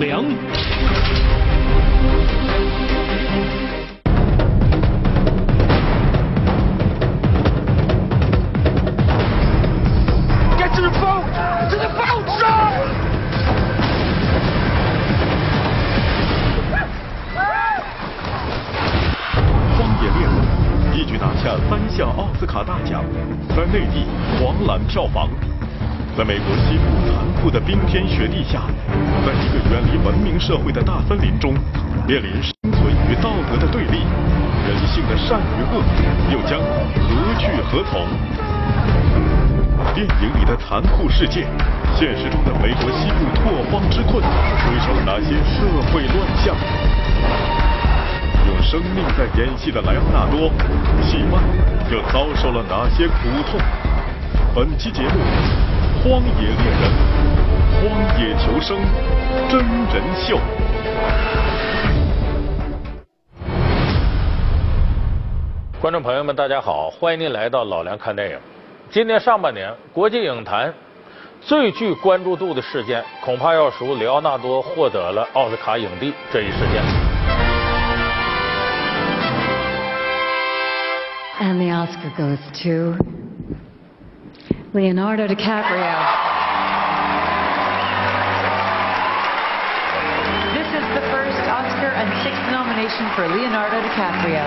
梁。社会的大森林中，面临生存与道德的对立，人性的善与恶又将何去何从？电影里的残酷世界，现实中的美国西部拓荒之困，催生了哪些社会乱象？用生命在演戏的莱昂纳多，戏外又遭受了哪些苦痛？本期节目《荒野猎人》《荒野求生》真人秀。观众朋友们，大家好，欢迎您来到老梁看电影。今年上半年，国际影坛最具关注度的事件，恐怕要数里奥纳多获得了奥斯卡影帝这一事件。And the Oscar goes to Leonardo DiCaprio. nomination for Leonardo DiCaprio.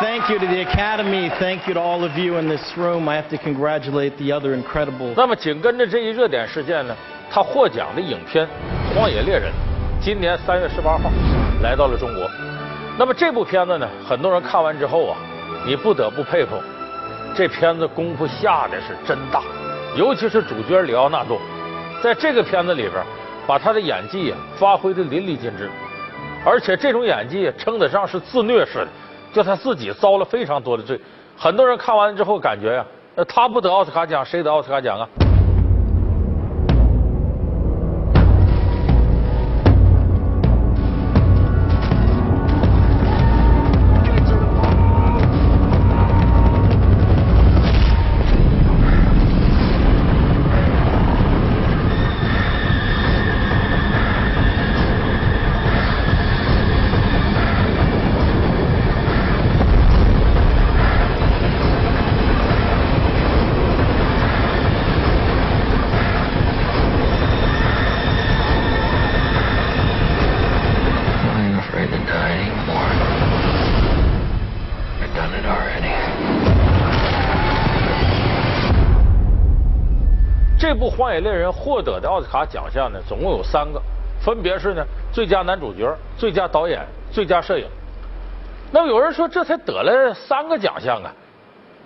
Thank you to the Academy. Thank you to all of you in this room. I have to congratulate the other incredible. 那么紧跟着这一热点事件呢，他获奖的影片《荒野猎人》，今年三月十八号来到了中国。那么这部片子呢，很多人看完之后啊，你不得不佩服， 这片子功夫下的是真大，尤其是主角里奥纳多，在这个片子里边，把他的演技啊发挥的淋漓尽致，而且这种演技称得上是自虐式的，就他自己遭了非常多的罪。很多人看完之后感觉呀、那他不得奥斯卡奖，谁得奥斯卡奖啊一部《荒野猎人》获得的奥斯卡奖项呢，总共有三个，分别是呢最佳男主角、最佳导演、最佳摄影。那么有人说，这才得了三个奖项啊？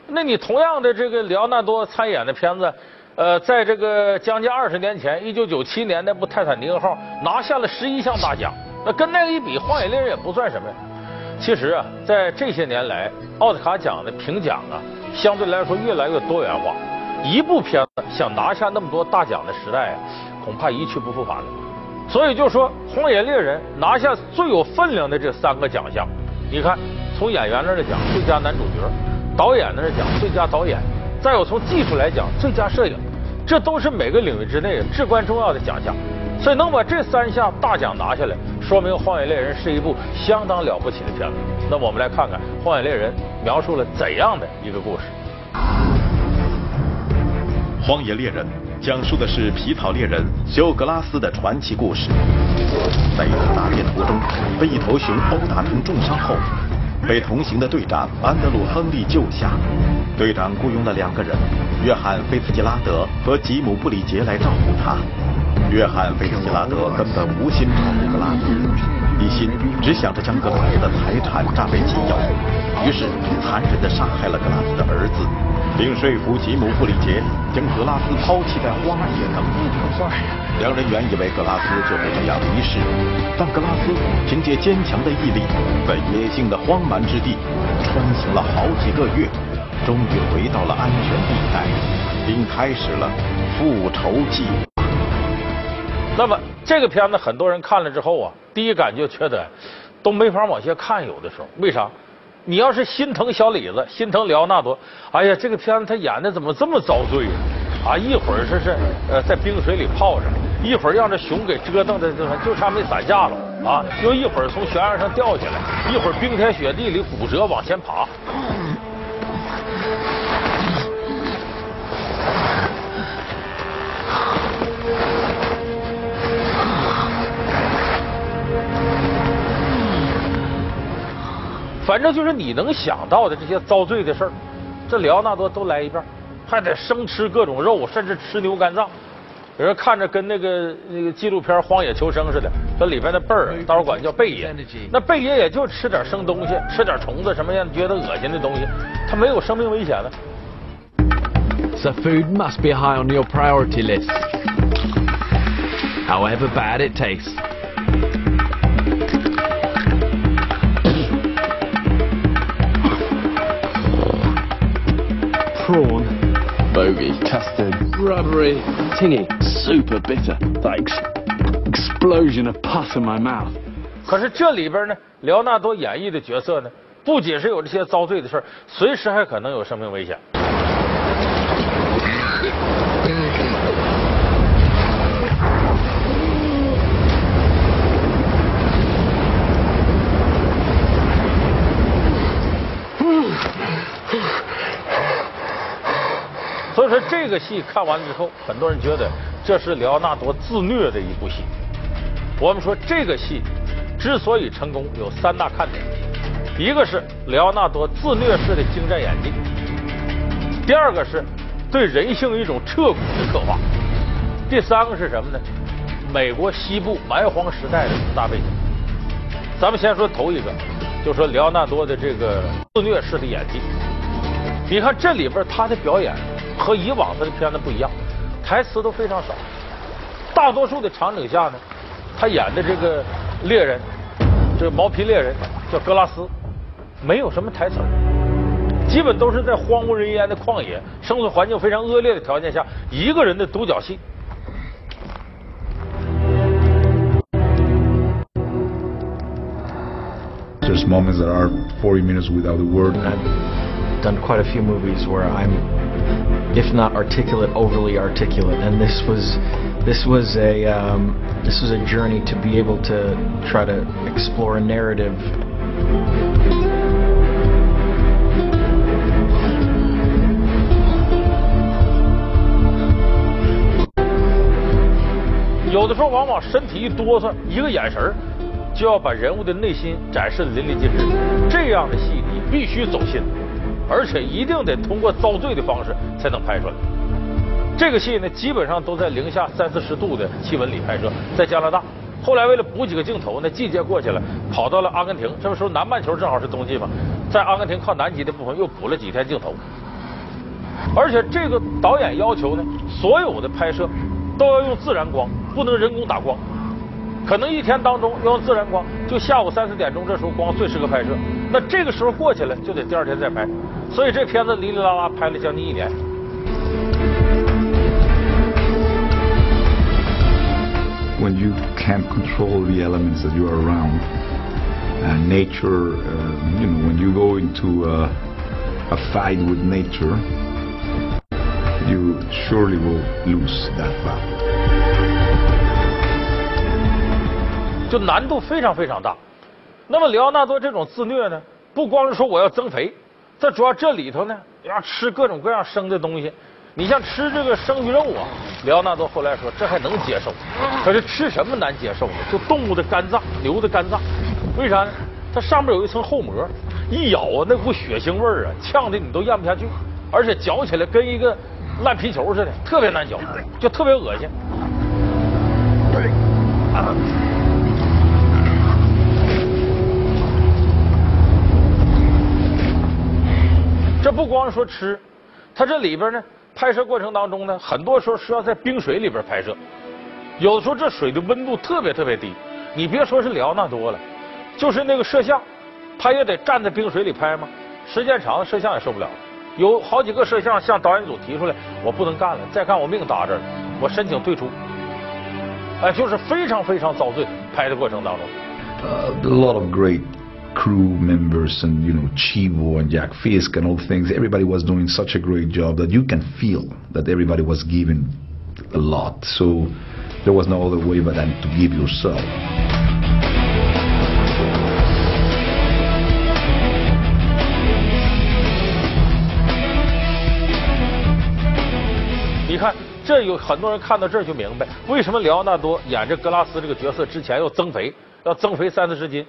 那你同样的这个里奥纳多参演的片子，呃，在这个将近二十年前，一九九七年那部《泰坦尼克号》拿下了十一项大奖，那跟那个一比，《荒野猎人》也不算什么呀。其实啊，在这些年来，奥斯卡奖的评奖啊，相对来说越来越多元化。一部片子想拿下那么多大奖的时代啊，恐怕一去不复返了。所以就说《荒野猎人》拿下最有分量的这三个奖项，你看，从演员那儿讲，最佳男主角；导演那儿讲，最佳导演；再有从技术来讲，最佳摄影，这都是每个领域之内至关重要的奖项。所以能把这三项大奖拿下来，说明《荒野猎人》是一部相当了不起的片子。那我们来看看《荒野猎人》描述了怎样的一个故事。《荒野猎人》讲述的是皮草猎人休格拉斯的传奇故事。在一次打猎途中，被一头熊殴打成重伤后，被同行的队长安德鲁·亨利救下。队长雇佣了两个人，约翰·菲茨杰拉德和吉姆·布里杰来照顾他。约翰·菲茨杰拉德根本无心照顾格拉斯，一心只想着将格拉斯的财产占为己有，于是残忍地杀害了格拉斯的儿子，并说服吉姆·布里杰将格拉斯抛弃在荒野等。两人原以为格拉斯就会这样离世，但格拉斯凭借坚强的毅力，在野性的荒蛮之地穿行了好几个月，终于回到了安全地带，并开始了复仇计划。那么这个片子很多人看了之后啊，第一感觉觉得都没法往下看，有的时候为啥？你要是心疼小李子，心疼里奥纳多，哎呀，这个片子他演的怎么这么遭罪呀？啊，一会儿这是呃在冰水里泡着，一会儿让这熊给折腾的就就差没散架了啊，又一会儿从悬崖上掉下来，一会儿冰天雪地里骨折往前爬。反正就是你能想到的这些遭罪的事儿，这里奥纳多都来一遍，还得生吃各种肉，甚至吃牛肝脏。有人看着跟那个那个纪录片《荒野求生》似的，这里边的贝儿，大伙管叫贝爷。那贝爷也就吃点生东西，吃点虫子，什么样觉得恶心的东西，他没有生命危险的。So food must be high on your priority list. However bad it tastes. Bogey. Custard. Rubbery. Tingy. Super bitter. That ex explosion of pus in my mouth. 可是这里边呢，莱昂纳多演绎的角色呢，不仅是有这些遭罪的事儿，随时还可能有生命危险。所以说这个戏看完之后，很多人觉得这是莱昂纳多自虐的一部戏。我们说这个戏之所以成功，有三大看点：一个是莱昂纳多自虐式的精湛演技；第二个是对人性一种彻骨的刻画；第三个是什么呢？美国西部蛮荒时代的大背景。咱们先说头一个，就说莱昂纳多的这个自虐式的演技。你看这里边他的表演和以往他的片子不一样，台词都非常少，大多数的场景下呢，他演的这个猎人，这个毛皮猎人叫格拉斯，没有什么台词，基本都是在荒无人烟的旷野，生存环境非常恶劣的条件下，一个人的独角戏。There's moments that are 40 minutes without a word. I've done quite a few movies where I'm, if not articulate, overly articulate, and this was, this was a, um, this was a journey to be able to try to explore a narrative. 有的时候往往身体一哆嗦，一个眼神儿就要把人物的内心展示的淋漓尽致。这样的戏你必须走心， 而且一定得通过遭罪的方式才能拍出来。这个戏呢，基本上都在零下三四十度的气温里拍摄，在加拿大。后来为了补几个镜头呢，季节过去了，跑到了阿根廷。这个时候南半球正好是冬季嘛，在阿根廷靠南极的部分又补了几天镜头。而且这个导演要求呢，所有的拍摄都要用自然光，不能人工打光。可能一天当中要用自然光，就下午三四点钟这时候光最适合拍摄。那这个时候过去了，就得第二天再拍。所以这片子哩哩啦啦拍了将近一年。When you can't control the elements that you are around, uh, nature, uh, you know, when you go into a fight with nature, you surely will lose that battle. 就难度非常非常大。那么里奥纳多这种自虐呢，不光是说我要增肥，这主要这里头呢要吃各种各样生的东西。你像吃这个生鱼肉啊，里奥纳多后来说这还能接受，可是吃什么难接受呢？就动物的肝脏，牛的肝脏，为啥呢？它上面有一层厚膜，一咬啊，那股血腥味儿啊，呛的你都咽不下去，而且嚼起来跟一个烂皮球似的，特别难嚼，就特别恶心。这不光说吃，它这里边呢，拍摄过程当中呢，很多时候是要在冰水里边拍摄，有的时候这水的温度特别特别低，你别说是里奥纳多了，就是那个摄像，他也得站在冰水里拍嘛，时间长了摄像也受不了。有好几个摄像向导演组提出来，我不能干了，再干我命搭这儿了，我申请退出。哎，就是非常非常遭罪，拍的过程当中。A lot of great crew members and you know Chivo and Jack Fisk and all things, everybody was doing such a great job that you can feel that everybody was giving a lot. So there was no other way but than to give yourself. 你看，这有很多人看到这儿就明白，为什么里奥纳多演这格拉斯这个角色之前要增肥，要增肥三四十斤。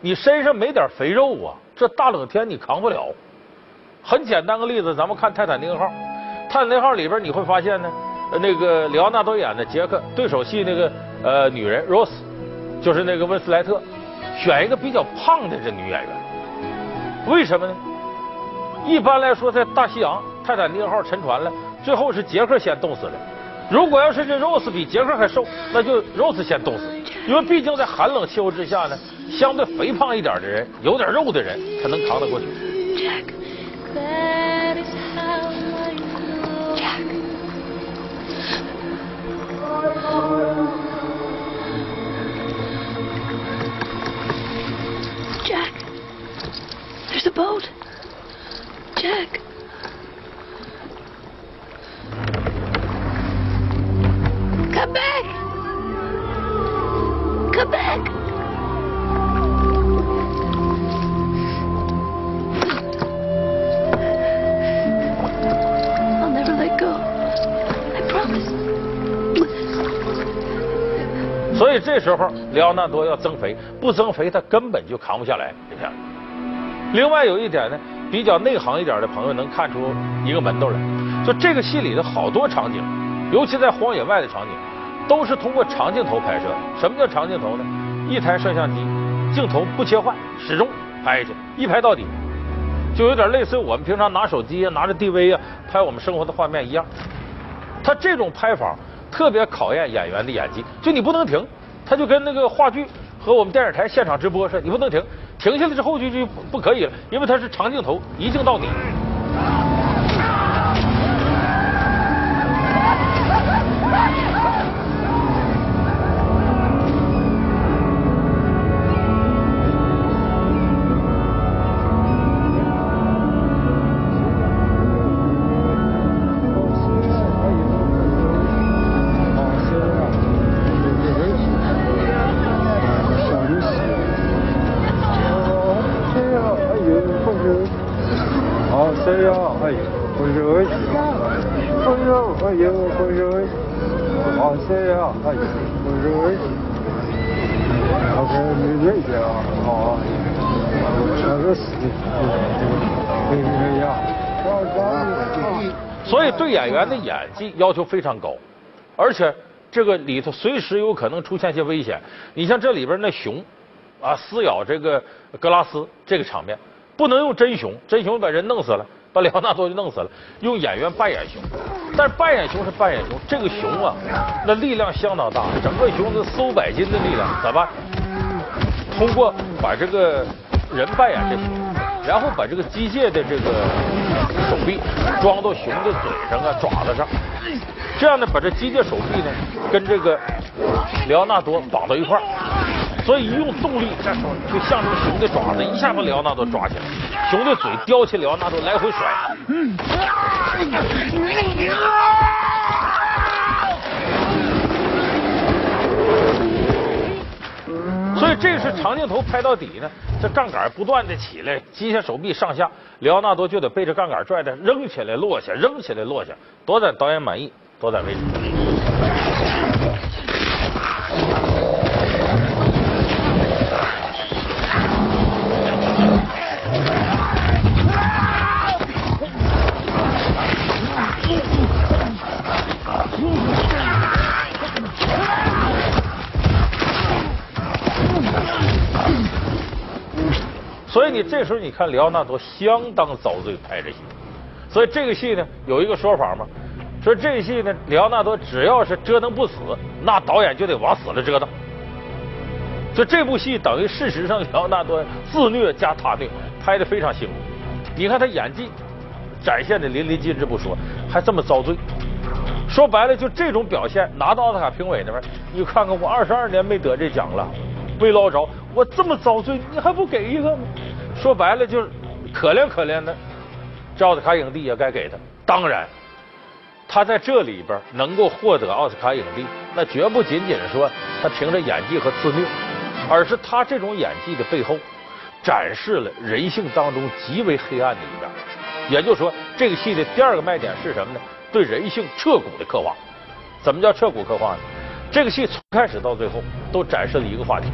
你身上没点肥肉啊，这大冷天你扛不了。很简单个例子，咱们看《泰坦尼克号》，《泰坦尼克号》里边你会发现呢，那个里奥纳多演的杰克对手戏那个呃女人 Rose，就是那个温斯莱特，选一个比较胖的这女演员，为什么呢？一般来说，在大西洋，泰坦尼克号沉船了。最后是杰克先冻死的。如果要是这 Rose 比杰克还瘦，那就 Rose 先冻死。因为毕竟在寒冷气候之下呢，相对肥胖一点的人，有点肉的人才能扛得过去。Jack，there's a boat，Jack。Come back! Come back! 所以这时候，里奥纳多要增肥，不增肥他根本就扛不下来。你看，另外有一点呢，比较内行一点的朋友能看出一个门道来，就这个戏里的好多场景，尤其在荒野外的场景。都是通过长镜头拍摄。什么叫长镜头呢？一台摄像机，镜头不切换，始终拍下去，一拍到底，就有点类似于我们平常拿手机啊、拿着 DV 啊拍我们生活的画面一样。他这种拍法特别考验演员的演技，就你不能停，他就跟那个话剧和我们电视台现场直播似的，你不能停，停下来之后就就不可以了，因为它是长镜头，一镜到底。哎呀，哎呀，我惹你所以对演员的演技要求非常高，而且这个里头随时有可能出现些危险。你像这里边那熊啊撕咬这个格拉斯这个场面，不能用真熊，真熊把人弄死了，把里奥纳多就弄死了。用演员扮演熊，但是扮演熊是扮演熊，这个熊啊那力量相当大，整个熊是四五百斤的力量，咋办？通过把这个人扮演这熊。然后把这个机械的这个手臂装到熊的嘴上啊、爪子上，这样呢，把这机械手臂呢跟这个里奥纳多绑到一块儿，所以一用动力，这时候就像这熊的爪子一下把里奥纳多抓起来，熊的嘴叼起里奥纳多来回甩。所以这是长镜头拍到底呢，这杠杆不断的起来，机械手臂上下，里奥纳多就得被这杠杆拽着扔起来落下，扔起来落下，多在导演满意，多在为止。你这时候你看里奥纳多相当遭罪拍这戏，所以这个戏呢有一个说法嘛，说这戏呢里奥纳多只要是折腾不死，那导演就得往死了折腾。所以这部戏等于事实上里奥纳多自虐加他虐，拍的非常辛苦。你看他演技展现的淋漓尽致不说，还这么遭罪。说白了就这种表现，拿到奥斯卡评委那边，你看看我二十二年没得这奖了。没捞着，我这么遭罪，你还不给一个吗？说白了就是可怜可怜的，这奥斯卡影帝也该给他。当然，他在这里边能够获得奥斯卡影帝，那绝不仅仅是说他凭着演技和自虐，而是他这种演技的背后展示了人性当中极为黑暗的一面。也就是说，这个戏的第二个卖点是什么呢？对人性彻骨的刻画。怎么叫彻骨刻画呢？这个戏从开始到最后都展示了一个话题，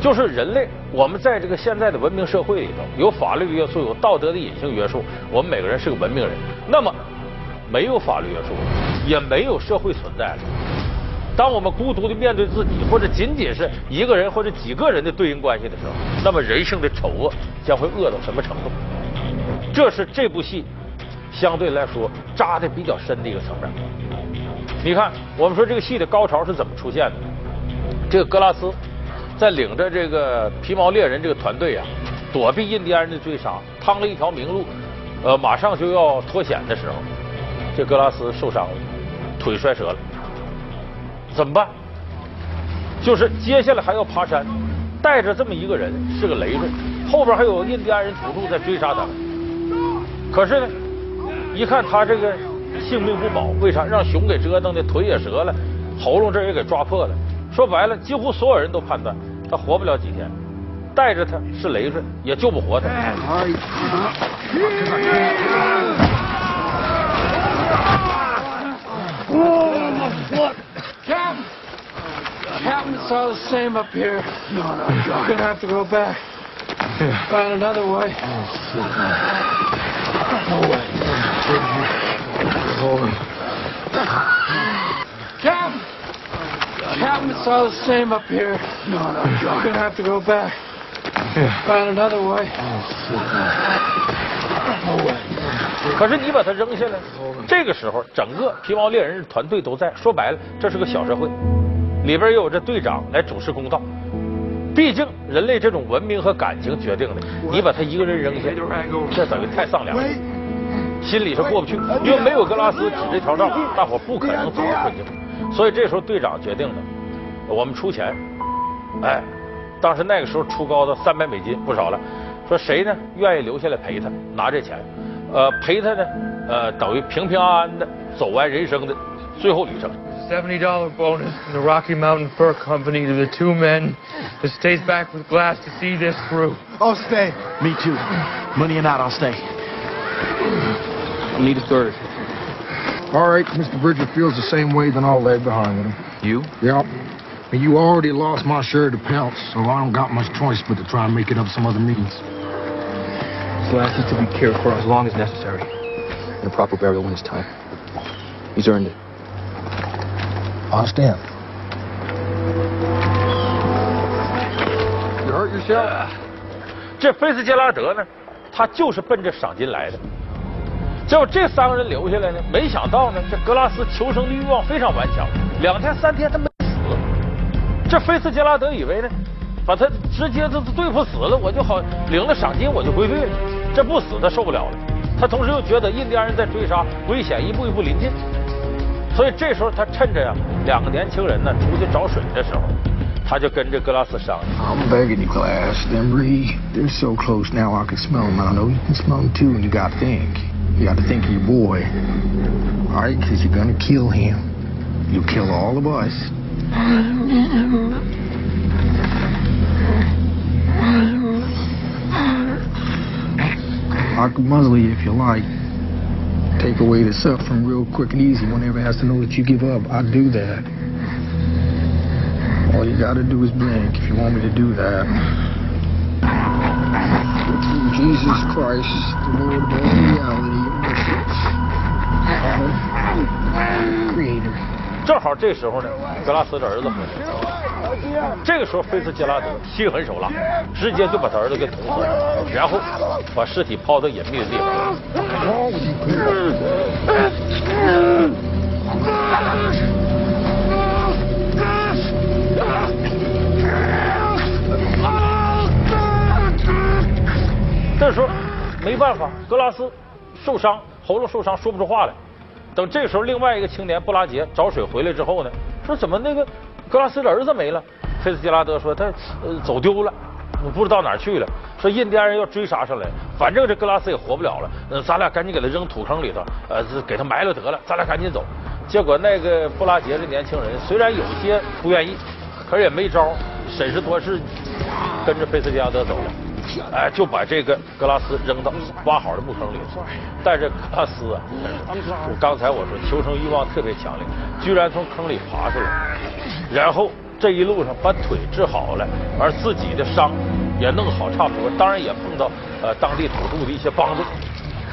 就是人类，我们在这个现在的文明社会里头，有法律的约束，有道德的隐性约束，我们每个人是个文明人。那么，没有法律约束，也没有社会存在了。当我们孤独的面对自己，或者仅仅是一个人或者几个人的对应关系的时候，那么人性的丑恶将会恶到什么程度？这是这部戏相对来说扎的比较深的一个层面。你看，我们说这个戏的高潮是怎么出现的？这个格拉斯在领着这个皮毛猎人这个团队啊，躲避印第安人的追杀，趟了一条明路，呃，马上就要脱险的时候，这格拉斯受伤了，腿摔折了，怎么办？就是接下来还要爬山，带着这么一个人是个累赘，后边还有印第安人土著在追杀他们。可是呢，一看他这个。性命不保，为啥让熊给折腾的腿也折了，喉咙这也给抓破了？说白了，几乎所有人都判断他活不了几天，带着他是累赘，也救不活他。Captain, Captain, it's all the same up here. No, no, you're gonna have to go back. Find another way. No way. Captain! Captain, it's all the same up here. No, no, you're gonna have to go back. Find another way. No way. 可是你把他扔下来，这个时候整个皮毛猎人团队都在。说白了，这是个小社会，里边也有这队长来主持公道。毕竟人类这种文明和感情决定的，你把他一个人扔下，这等于太丧良。心里是过不去，因为没有格拉斯指这条道，大伙不可能走出困境。所以这时候队长决定的，我们出钱，哎，当时那个时候出高的三百美金不少了，说谁呢愿意留下来陪他拿这钱，呃，陪他呢，呃，等于平平安安的走完人生的最后旅程。Seventy dollar bonus from the Rocky Mountain Fur Company to the two men that stays back with glass to see this through. I'll stay. Me too. Money and out, I'll stay. I need a third. All right, Mr. Bridger feels the same way, then I'll lag behind with him. You? Yep. And you already lost my share of the pelts, so I don't got much choice but to try and make it up some other means. Glass is to be cared for as long as necessary. And a proper burial when it's time. He's earned it. I understand. You hurt yourself? 这菲斯杰拉德呢，他就是奔着赏金来的。 结果这三个人留下来呢，没想到呢，这格拉斯求生的欲望非常顽强，两天三天他没死。这菲斯杰拉德以为呢，把他直接就对付死了，我就好领了赏金，我就归队了。这不死他受不了了，他同时又觉得印第安人在追杀，危险一步一步临近，所以这时候他趁着呀两个年轻人呢出去找水的时候，他就跟这格拉斯商量。You, got to think. Of your boy. All right, because you're going to kill him. You'll kill all of us. I can muzzle you if you like. Take away the suffering real quick and easy. Whenever never has to know that you give up. I do that. All you gotta do is blink if you want me to do that. Jesus Christ, the Lord of all reality, Father, Creator. 正好这时候呢，格拉斯的儿子回来了。这个时候，菲斯杰拉德心狠手辣，直接就把他儿子给捅死了，然后把尸体抛到隐秘的地方。这时候没办法，格拉斯受伤，喉咙受伤，说不出话来。等这时候，另外一个青年布拉杰找水回来之后呢，说怎么那个格拉斯的儿子没了？菲斯杰拉德说他呃走丢了，我不知道哪儿去了。说印第安人要追杀上来，反正这格拉斯也活不了了，呃，咱俩赶紧给他扔土坑里头，呃，给他埋了得了，咱俩赶紧走。结果那个布拉杰这年轻人虽然有些不愿意，可是也没招，审时度势，跟着菲斯杰拉德走了。哎，就把这个格拉斯扔到挖好的木坑里。但是格拉斯啊，刚才我说求生欲望特别强烈，居然从坑里爬出来，然后这一路上把腿治好了，而自己的伤也弄好差不多。当然也碰到呃当地土著的一些帮助，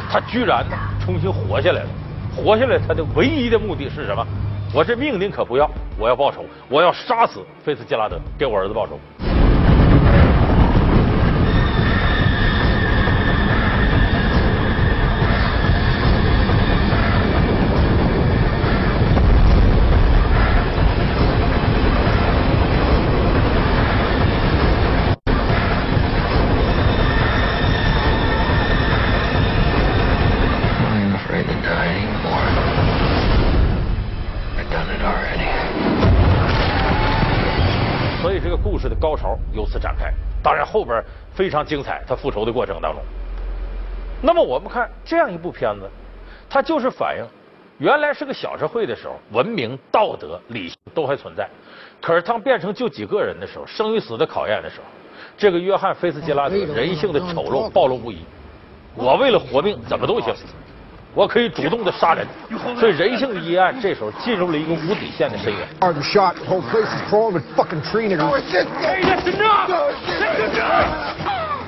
他居然呢重新活下来了。活下来他的唯一的目的是什么？我这命您可不要，我要报仇，我要杀死菲斯杰拉德，给我儿子报仇。后边非常精彩。他复仇的过程当中，那么我们看这样一部片子，它就是反映原来是个小社会的时候，文明、道德、理性都还存在。可是当变成就几个人的时候，生与死的考验的时候，这个约翰·菲斯杰拉德人性的丑陋暴露无遗。我为了活命，怎么都行。我可以主动的杀人，所以人性的阴暗这时候进入了一个无底线的深渊。The whole place is crawling with fucking tree niggers. No, it's just, hey, that's enough! That's enough!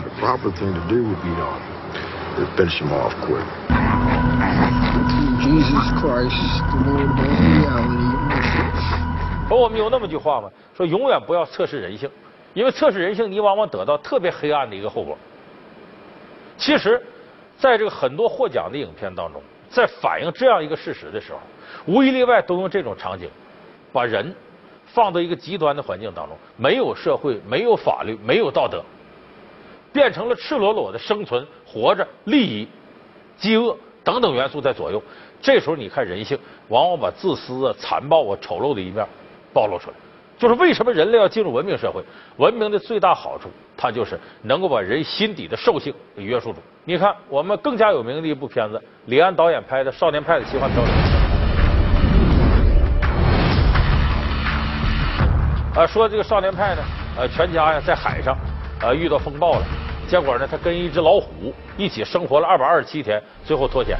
The proper thing to do would be to, to finish him off quick. Jesus Christ. 说我们有那么句话吗？说永远不要测试人性，因为测试人性，你往往得到特别黑暗的一个后果。其实。在这个很多获奖的影片当中，在反映这样一个事实的时候，无一例外都用这种场景，把人放到一个极端的环境当中，没有社会，没有法律，没有道德，变成了赤裸裸的生存、活着、利益、饥饿等等元素在左右。这时候你看人性，往往把自私啊、残暴啊、丑陋的一面暴露出来。就是为什么人类要进入文明社会？文明的最大好处，它就是能够把人心底的兽性给约束住。你看，我们更加有名的一部片子，李安导演拍的《少年派的奇幻漂流》。啊，说这个少年派呢，呃，全家呀在海上，呃，遇到风暴了，结果呢，他跟一只老虎一起生活了二百二十七天，最后脱险。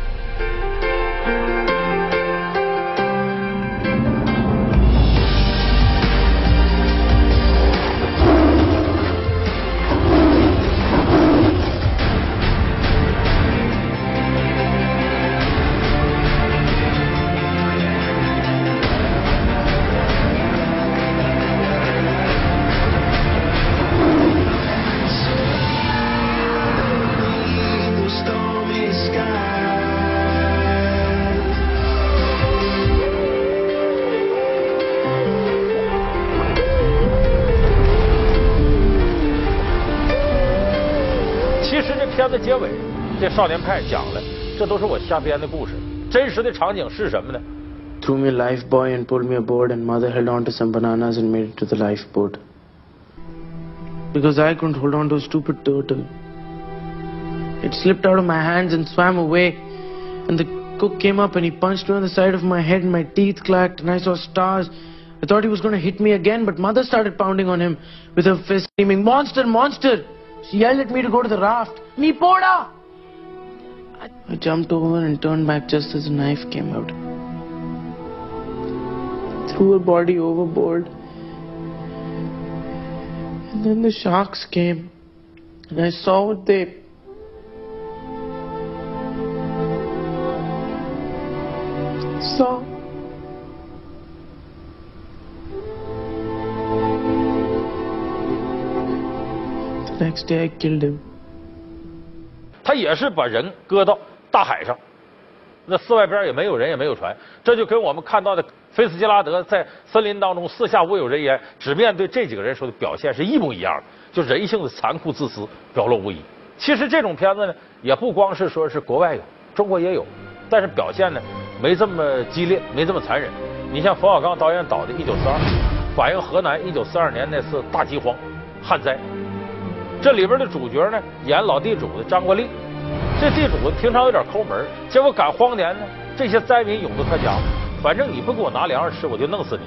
结尾，这少年派讲了，这都是我瞎编的故事。真实的场景是什么呢？Threw me a life buoy and pulled me aboard, and mother held on to some bananas and made it to the lifeboat. Because I couldn't hold on to a stupid turtle. It slipped out of my hands and swam away, and the cook came up and he punched me on the side of my head, and my teeth clacked, and I saw stars. I thought he was going to hit me again, but mother started pounding on him with her fist, screaming, Monster, monster! She yelled at me to go to the raft. Nipoda! I, I jumped over and turned back just as the knife came out. Threw her body overboard. And then the sharks came. And I saw what they... saw. Next day I killed him. 他也是把人搁到大海上，那四外边也没有人，也没有船，这就跟我们看到的菲斯杰拉德在森林当中四下无有人烟，只面对这几个人说的表现是一模一样的，就人性的残酷自私表露无遗。其实这种片子呢，也不光是说是国外有，中国也有，但是表现呢没这么激烈，没这么残忍。你像冯小刚导演导的《一九四二》，反映河南一九四二年那次大饥荒、旱灾。这里边的主角呢，演老地主的张国立。这地主平常有点抠门，结果赶荒年呢，这些灾民涌到他家，反正你不给我拿粮食吃，我就弄死你，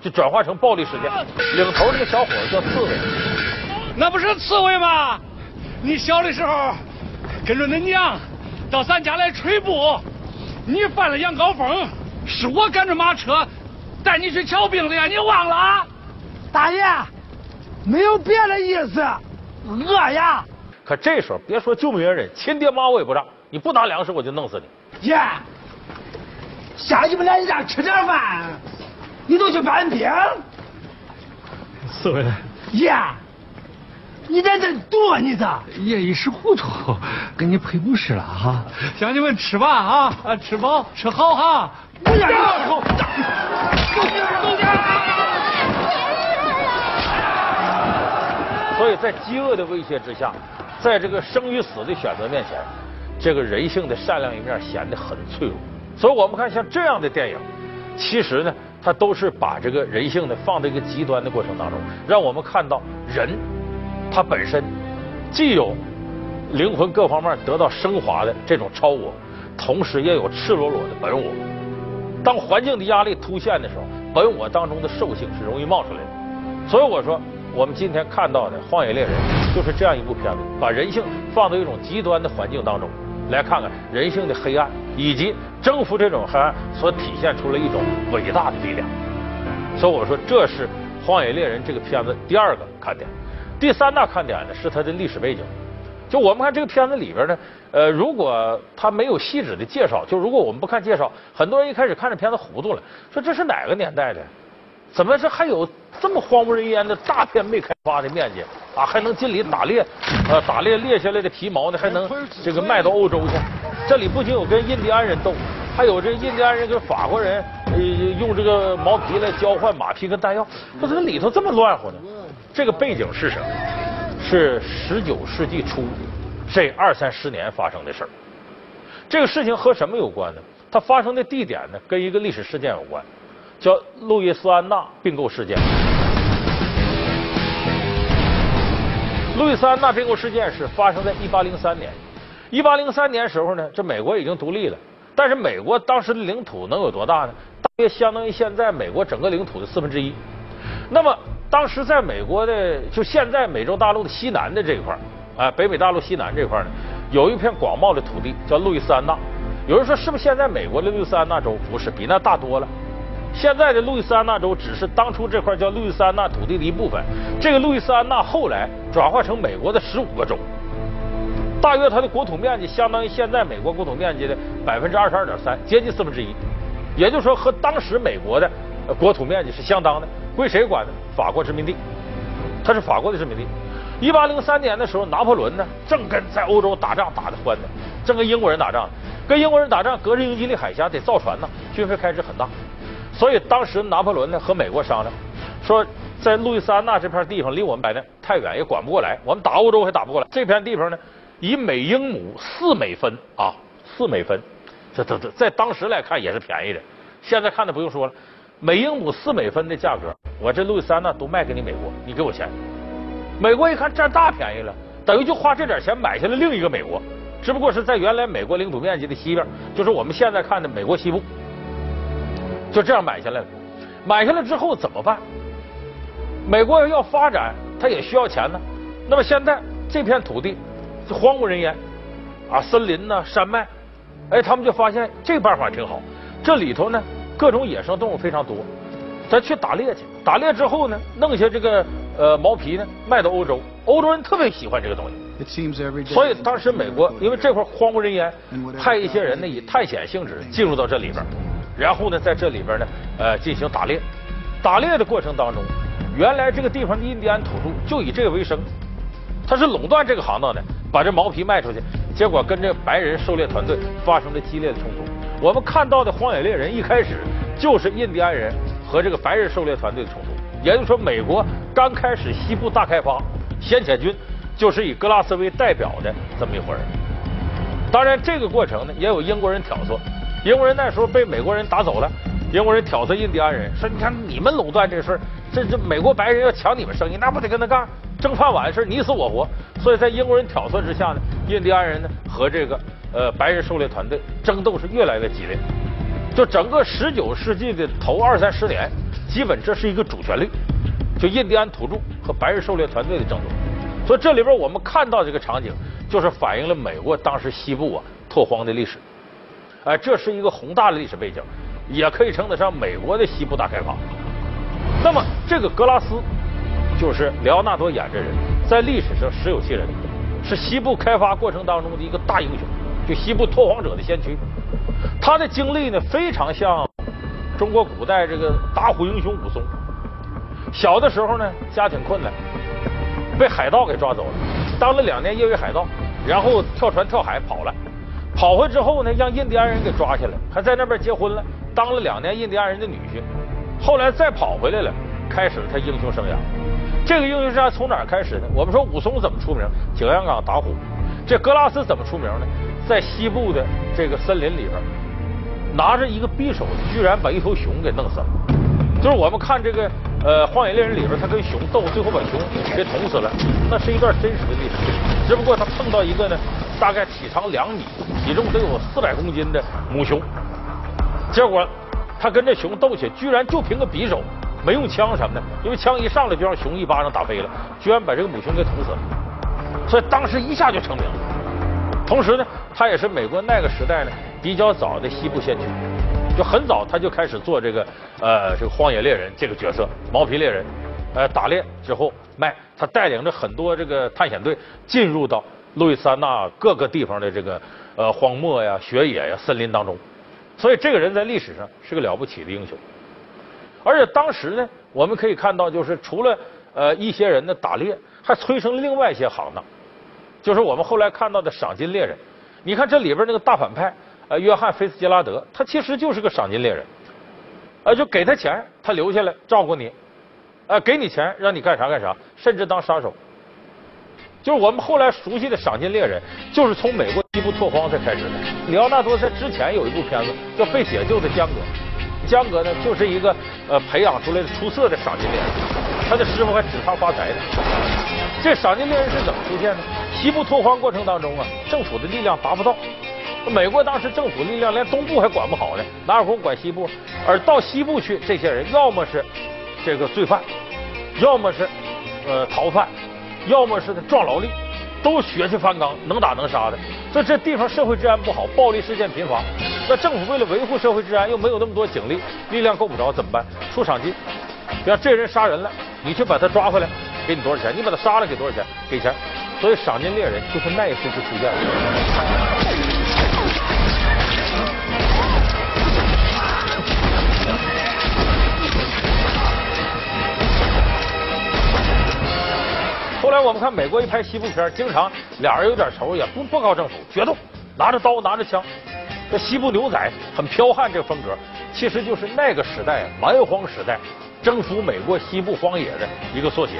就转化成暴力事件。领头这个小伙子叫刺猬，那不是刺猬吗？你小的时候跟着恁娘到咱家来吹布，你犯了羊羔疯，是我赶着马车带你去瞧病的呀，你忘了啊？大爷，没有别的意思，饿呀。可这时候别说救命恩人，亲爹妈我也不让，你不拿粮食我就弄死你。爷，下你们来家吃点饭，你都去搬兵。四位，爷，你在这躲你的？爷一时糊涂，给你赔不是了哈。乡亲们吃吧啊，啊吃饱吃好哈。不要！所以在饥饿的威胁之下。在这个生与死的选择面前，这个人性的善良一面显得很脆弱。所以我们看像这样的电影，其实呢，它都是把这个人性呢放在一个极端的过程当中，让我们看到人他本身既有灵魂各方面得到升华的这种超我，同时也有赤裸裸的本我。当环境的压力突现的时候，本我当中的兽性是容易冒出来的。所以我说。我们今天看到的《荒野猎人》就是这样一部片子，把人性放到一种极端的环境当中，来看看人性的黑暗，以及征服这种黑暗所体现出了一种伟大的力量。所以我说，这是《荒野猎人》这个片子第二个看点。第三大看点呢是它的历史背景。就我们看这个片子里边呢，呃，如果它没有细致的介绍，就如果我们不看介绍，很多人一开始看这片子糊涂了，说这是哪个年代的？怎么是还有这么荒无人烟的大片没开发的面积啊？还能进里打猎？呃，打猎猎下来的皮毛呢，还能这个卖到欧洲去？这里不仅有跟印第安人斗，还有这印第安人跟法国人呃用这个毛皮来交换马匹跟弹药。这里头这么乱乎呢？这个背景是什么？是十九世纪初这二三十年发生的事儿。这个事情和什么有关呢？它发生的地点呢，跟一个历史事件有关。叫路易斯安那并购事件。路易斯安那并购事件是发生在一八零三年。一八零三年时候呢，这美国已经独立了，但是美国当时的领土能有多大呢？大约相当于现在美国整个领土的四分之一。那么当时在美国的，就现在美洲大陆的西南的这一块啊，北美大陆西南这块呢，有一片广袤的土地叫路易斯安那。有人说，是不是现在美国的路易斯安那州？不是，比那大多了。现在的路易斯安那州只是当初这块叫路易斯安那土地的一部分。这个路易斯安那后来转化成美国的十五个州，大约它的国土面积相当于现在美国国土面积的百分之二十二点三，接近四分之一。也就是说，和当时美国的国土面积是相当的。归谁管呢？法国殖民地，它是法国的殖民地。一八零三年的时候，拿破仑呢正跟在欧洲打仗打得欢呢，正跟英国人打仗，跟英国人打仗隔着英吉利海峡得造船呢，军费开支很大。所以当时拿破仑呢和美国商量，说在路易斯安那这片地方离我们摆的太远也管不过来，我们打欧洲还打不过来。这片地方呢以每英亩四美分啊，四美分，这这这在当时来看也是便宜的。现在看的不用说了，每英亩四美分的价格，我这路易斯安那都卖给你美国，你给我钱。美国一看占大便宜了，等于就花这点钱买下了另一个美国，只不过是在原来美国领土面积的西边，就是我们现在看的美国西部。就这样买下来了，买下来之后怎么办？美国要发展，它也需要钱呢。那么现在这片土地荒无人烟啊，森林呐、山脉，哎，他们就发现这办法挺好。这里头呢，各种野生动物非常多，咱去打猎去。打猎之后呢，弄些这个呃毛皮呢，卖到欧洲，欧洲人特别喜欢这个东西。所以当时美国因为这块荒无人烟，派一些人呢以探险性质进入到这里边。然后呢，在这里边呢，呃，进行打猎。打猎的过程当中，原来这个地方的印第安土著就以这个为生，他是垄断这个行当的，把这毛皮卖出去，结果跟这白人狩猎团队发生了激烈的冲突。我们看到的《荒野猎人》一开始就是印第安人和这个白人狩猎团队的冲突，也就是说，美国刚开始西部大开发，先遣军就是以格拉斯为代表的这么一伙人。当然，这个过程呢，也有英国人挑唆。英国人那时候被美国人打走了，英国人挑唆印第安人说：“你看你们垄断这事儿，这这美国白人要抢你们生意，那不得跟他干？争饭碗的事你死我活。所以在英国人挑唆之下呢，印第安人呢和这个呃白人狩猎团队争斗是越来越激烈。就整个十九世纪的头二三十年，基本这是一个主旋律，就印第安土著和白人狩猎团队的争夺。所以这里边我们看到这个场景，就是反映了美国当时西部啊拓荒的历史。哎，这是一个宏大的历史背景，也可以称得上美国的西部大开发。那么这个格拉斯就是莱奥纳多演这人，在历史上实有其人，是西部开发过程当中的一个大英雄，就西部拓荒者的先驱。他的经历呢，非常像中国古代这个打虎英雄武松。小的时候呢，家庭困难，被海盗给抓走了，当了两年业余海盗，然后跳船跳海跑了。跑回之后呢，让印第安人给抓起来，还在那边结婚了，当了两年印第安人的女婿。后来再跑回来了，开始了他英雄生涯。这个英雄生涯从哪儿开始呢？我们说武松怎么出名？景阳冈打虎。这格拉斯怎么出名呢？在西部的这个森林里边，拿着一个匕首，居然把一头熊给弄死了。就是我们看这个呃《荒野猎人》里边，他跟熊斗，最后把熊给捅死了，那是一段真实的历史。只不过他碰到一个呢，大概体长两米、体重得有四百公斤的母熊，结果他跟这熊斗起，居然就凭个匕首，没用枪什么的，因为枪一上来就让熊一巴掌打飞了，居然把这个母熊给捅死了。所以当时一下就成名了。同时呢，他也是美国那个时代呢比较早的西部先驱。就很早他就开始做这个呃这个荒野猎人这个角色，毛皮猎人，呃打猎之后卖，他带领着很多这个探险队进入到路易斯安那各个地方的这个呃荒漠呀、雪野呀、森林当中，所以这个人在历史上是个了不起的英雄。而且当时呢，我们可以看到，就是除了呃一些人的打猎，还催生另外一些行当，就是我们后来看到的赏金猎人。你看这里边那个大反派。呃，约翰·菲斯杰拉德，他其实就是个赏金猎人，呃，就给他钱，他留下来照顾你，呃，给你钱让你干啥干啥，甚至当杀手。就是我们后来熟悉的赏金猎人，就是从美国西部拓荒才开始的。里奥纳多在之前有一部片子叫《被解救的江格》，江格呢就是一个呃培养出来的出色的赏金猎人，他的师傅还指他发财呢。这赏金猎人是怎么出现的？西部拓荒过程当中啊，政府的力量达不到。美国当时政府力量连东部还管不好呢，哪有空管西部？而到西部去，这些人要么是这个罪犯，要么是呃逃犯，要么是壮劳力，都血气方刚，能打能杀的。所以这地方社会治安不好，暴力事件频发。那政府为了维护社会治安，又没有那么多警力，力量够不着，怎么办？出赏金。比方这人杀人了，你去把他抓回来，给你多少钱？你把他杀了，给多少钱？给钱。所以赏金猎人就是那一时就出现了。后来我们看美国一拍西部片，经常俩人有点仇也不不告政府，决斗，拿着刀拿着枪。这西部牛仔很彪悍，这风格其实就是那个时代蛮荒时代征服美国西部荒野的一个缩写。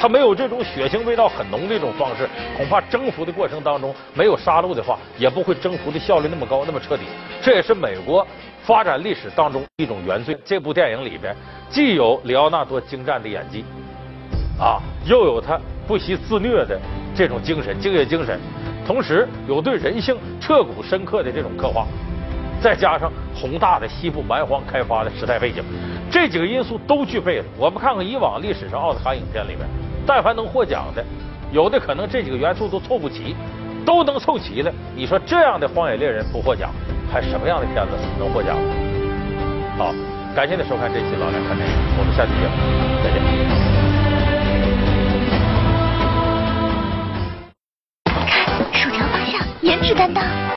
他没有这种血腥味道很浓的一种方式，恐怕征服的过程当中没有杀戮的话，也不会征服的效率那么高那么彻底。这也是美国发展历史当中一种原罪。这部电影里边既有里奥纳多精湛的演技，啊，又有他不惜自虐的这种精神、敬业精神，同时有对人性彻骨深刻的这种刻画，再加上宏大的西部蛮荒开发的时代背景，这几个因素都具备了。我们看看以往历史上奥斯卡影片里面。但凡能获奖的，有的可能这几个元素都凑不齐，都能凑齐了。你说这样的荒野猎人不获奖，还什么样的片子能获奖？好，感谢您收看这期老梁看电影，我们下期节目再见。是担当